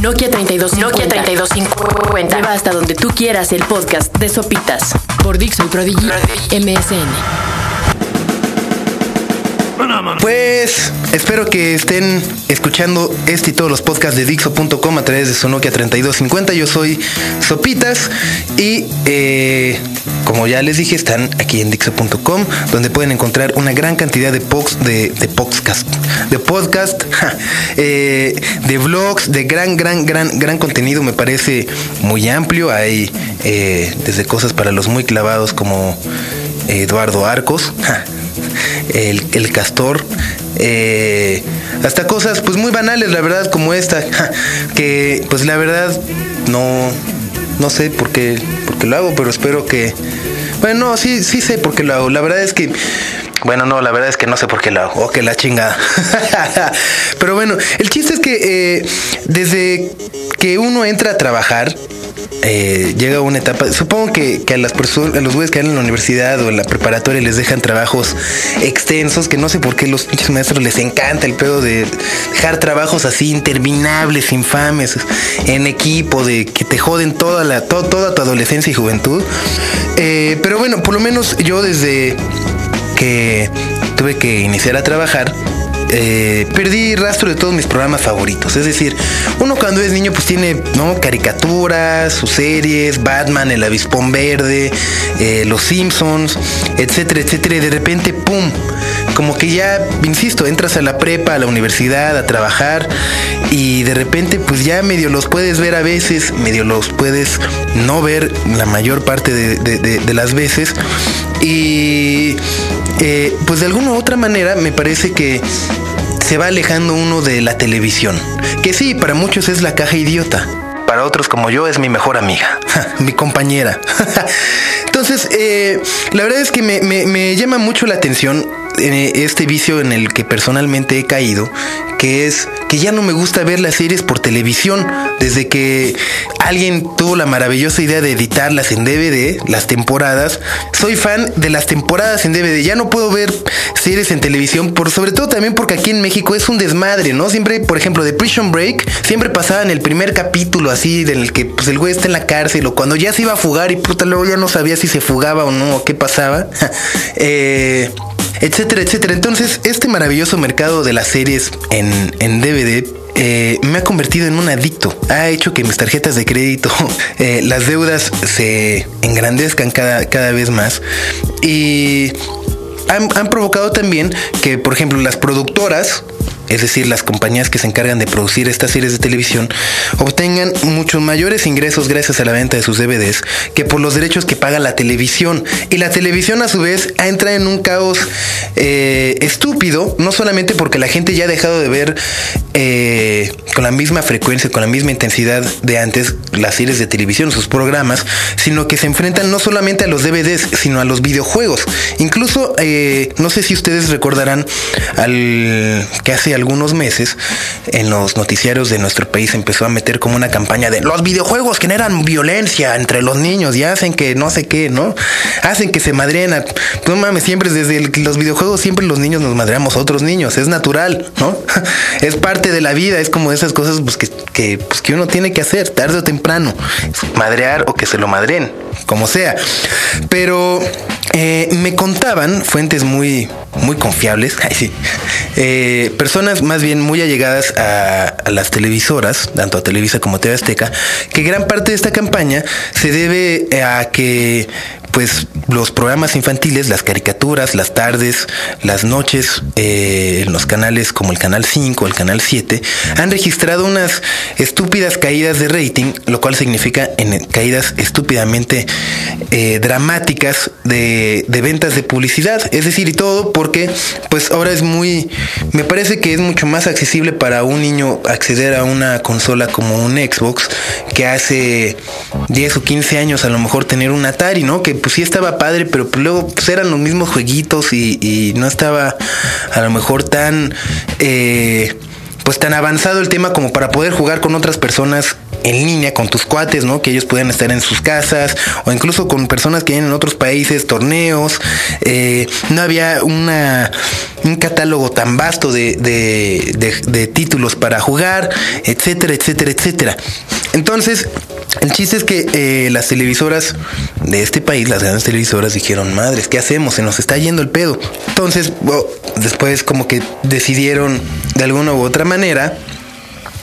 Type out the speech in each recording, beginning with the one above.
Nokia 3250. Nokia 3250. Lleva hasta donde tú quieras el podcast de Sopitas por Dixon Prodigy MSN. Pues espero que estén escuchando este y todos los podcasts de Dixo.com a través de su Nokia 3250. Yo soy Sopitas y eh, como ya les dije, están aquí en Dixo.com donde pueden encontrar una gran cantidad de, pods, de, de podcast, de podcast, eh, de vlogs, de gran, gran, gran, gran contenido. Me parece muy amplio. Hay eh, desde cosas para los muy clavados como Eduardo Arcos el, castor, eh, hasta cosas pues muy banales, la verdad, como esta, que pues la verdad no, no sé por qué, lo hago, pero espero que, bueno, no, sí, sí sé por qué lo hago, la verdad es que bueno, no, la verdad es que no sé por qué lo hago. Oh, que la chingada. Pero bueno, el chiste es que eh, desde que uno entra a trabajar, eh, llega una etapa, supongo que, a las personas, a los güeyes que van en la universidad o en la preparatoria les dejan trabajos extensos, que no sé por qué los pinches maestros les encanta el pedo de dejar trabajos así interminables, infames, en equipo, de que te joden toda la, toda tu adolescencia y juventud. Eh, pero bueno, por lo menos yo desde que tuve que iniciar a trabajar, eh, perdí rastro de todos mis programas favoritos. Es decir, uno cuando es niño pues tiene ¿no? caricaturas, sus series, Batman, el avispón verde, eh, los Simpsons, etcétera, etcétera. Y de repente, ¡pum! Como que ya, insisto, entras a la prepa, a la universidad, a trabajar y de repente pues ya medio los puedes ver a veces, medio los puedes no ver la mayor parte de, las veces. Y eh, pues de alguna u otra manera me parece que se va alejando uno de la televisión, que sí, para muchos es la caja idiota. Para otros como yo es mi mejor amiga, mi compañera. Entonces, eh, la verdad es que me llama mucho la atención este vicio en el que personalmente he caído, que es que ya no me gusta ver las series por televisión. Desde que alguien tuvo la maravillosa idea de editarlas en DVD, las temporadas, soy fan de las temporadas en DVD. Ya no puedo ver series en televisión, por, sobre todo también porque aquí en México es un desmadre, ¿no? Siempre, por ejemplo, de Prison Break, siempre pasaba en el primer capítulo así, en el que pues, el güey está en la cárcel o cuando ya se iba a fugar y puta, luego ya no sabía si se fugaba o no, o qué pasaba. eh, etcétera, etcétera. Entonces, este maravilloso mercado de las series en, DVD eh, me ha convertido en un adicto. Ha hecho que mis tarjetas de crédito, eh, las deudas se engrandezcan cada, cada vez más. Y han, han, provocado también que, por ejemplo, las productoras es decir, las compañías que se encargan de producir estas series de televisión, obtengan muchos mayores ingresos gracias a la venta de sus DVDs que por los derechos que paga la televisión. Y la televisión a su vez entra en un caos eh, estúpido, no solamente porque la gente ya ha dejado de ver eh, con la misma frecuencia, con la misma intensidad de antes las series de televisión, sus programas, sino que se enfrentan no solamente a los DVDs, sino a los videojuegos. Incluso, eh, no sé si ustedes recordarán al que hace algunos meses en los noticiarios de nuestro país empezó a meter como una campaña de los videojuegos generan violencia entre los niños y hacen que no sé qué, ¿no? Hacen que se madreen. A, no mames, siempre desde los videojuegos siempre los niños nos madreamos a otros niños, es natural, ¿no? es parte de la vida, es como esas cosas pues, que, pues, que uno tiene que hacer tarde o temprano, madrear o que se lo madren, como sea. Pero eh, me contaban fuentes muy, muy confiables, eh, personas más bien muy allegadas a, a, las televisoras, tanto a Televisa como a TV Azteca, que gran parte de esta campaña se debe a que pues los programas infantiles, las caricaturas, las tardes, las noches, eh, en los canales como el Canal 5, el Canal 7, han registrado unas estúpidas caídas de rating, lo cual significa en caídas estúpidamente eh, dramáticas de, de, ventas de publicidad. Es decir, y todo porque pues ahora es muy, me parece que es mucho más accesible para un niño acceder a una consola como un Xbox que hace 10 o 15 años a lo mejor tener un Atari, ¿no? Que pues sí estaba padre, pero pues luego pues eran los mismos jueguitos y, no estaba a lo mejor tan... Eh, pues tan avanzado el tema como para poder jugar con otras personas en línea con tus cuates, ¿no? Que ellos puedan estar en sus casas o incluso con personas que vienen en otros países, torneos. Eh, no había una, un catálogo tan vasto de, de, títulos para jugar, etcétera, etcétera, etcétera. Entonces, el chiste es que eh, las televisoras de este país, las grandes televisoras, dijeron, madres, ¿qué hacemos? Se nos está yendo el pedo. Entonces, después como que decidieron de alguna u otra manera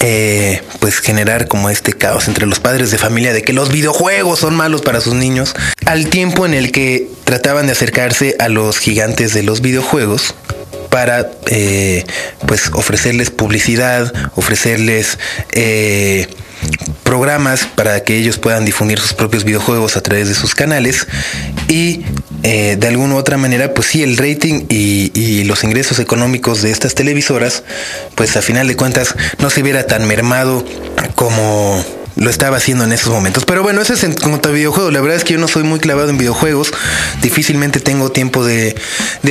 eh, pues generar como este caos entre los padres de familia de que los videojuegos son malos para sus niños, al tiempo en el que trataban de acercarse a los gigantes de los videojuegos para eh, pues ofrecerles publicidad, ofrecerles eh, programas para que ellos puedan difundir sus propios videojuegos a través de sus canales y eh, de alguna u otra manera pues sí el rating y, y, los ingresos económicos de estas televisoras pues a final de cuentas no se viera tan mermado como lo estaba haciendo en esos momentos. Pero bueno, eso es en cuanto a videojuegos. La verdad es que yo no soy muy clavado en videojuegos. Difícilmente tengo tiempo de,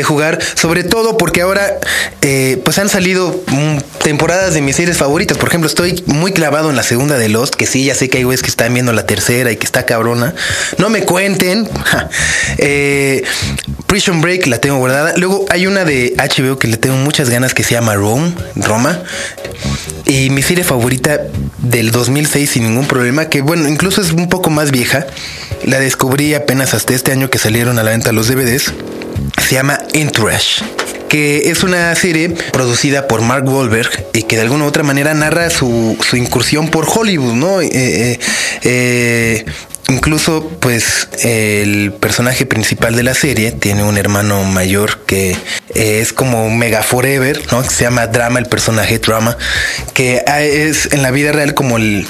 jugar. Sobre todo porque ahora eh, pues han salido mm, temporadas de mis series favoritas. Por ejemplo, estoy muy clavado en la segunda de Lost. Que sí, ya sé que hay güeyes que están viendo la tercera y que está cabrona. No me cuenten. eh, Prison Break la tengo guardada. Luego hay una de HBO que le tengo muchas ganas que se llama Rome, Roma. Y mi serie favorita del 2006 sin ningún problema, que bueno, incluso es un poco más vieja. La descubrí apenas hasta este año que salieron a la venta los DVDs. Se llama Entourage que es una serie producida por Mark Wahlberg y que de alguna u otra manera narra su, su incursión por Hollywood, ¿no? Eh, eh, eh Incluso, pues, el personaje principal de la serie tiene un hermano mayor que eh, es como Mega Forever, ¿no? se llama Drama, el personaje Drama, que ah, es en la vida real como el,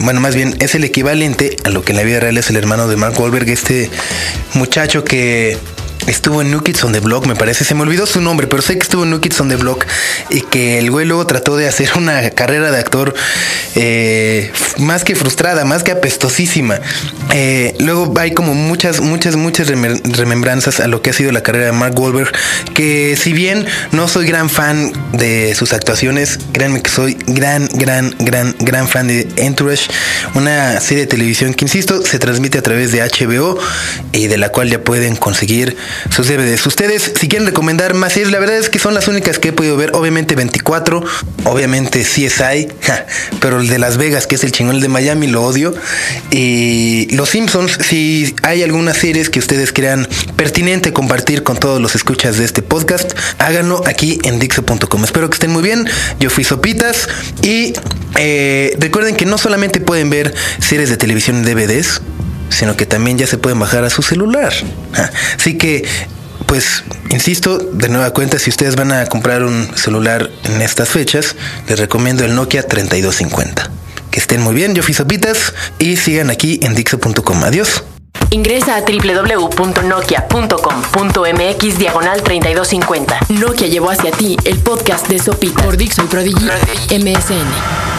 bueno, más bien es el equivalente a lo que en la vida real es el hermano de Mark Wahlberg, este muchacho que estuvo en New Kids on the Block, me parece. Se me olvidó su nombre, pero sé que estuvo en New Kids on the Block y que el güey luego trató de hacer una carrera de actor eh, más que frustrada, más que apestosísima. Eh, luego hay como muchas, muchas, muchas remembranzas a lo que ha sido la carrera de Mark Wahlberg, que si bien no soy gran fan de sus actuaciones, créanme que soy gran, gran, gran, gran fan de Entourage, una serie de televisión que, insisto, se transmite a través de HBO y de la cual ya pueden conseguir sus DVDs. Ustedes, si quieren recomendar más series, la verdad es que son las únicas que he podido ver. Obviamente 24, obviamente CSI, pero el de Las Vegas, que es el chingón, el de Miami, lo odio. Y Los Simpsons, si hay algunas series que ustedes crean pertinente compartir con todos los escuchas de este podcast, háganlo aquí en Dixo.com. Espero que estén muy bien. Yo fui Sopitas y eh, recuerden que no solamente pueden ver series de televisión en DVDs, sino que también ya se pueden bajar a su celular. Así que, pues, insisto, de nueva cuenta, si ustedes van a comprar un celular en estas fechas, les recomiendo el Nokia 3250. Que estén muy bien, yo fui Sopitas y sigan aquí en Dixo.com. Adiós. Ingresa a www.nokia.com.mx diagonal 3250. Nokia llevó hacia ti el podcast de Sopitas por Dixo y Prodigy MSN.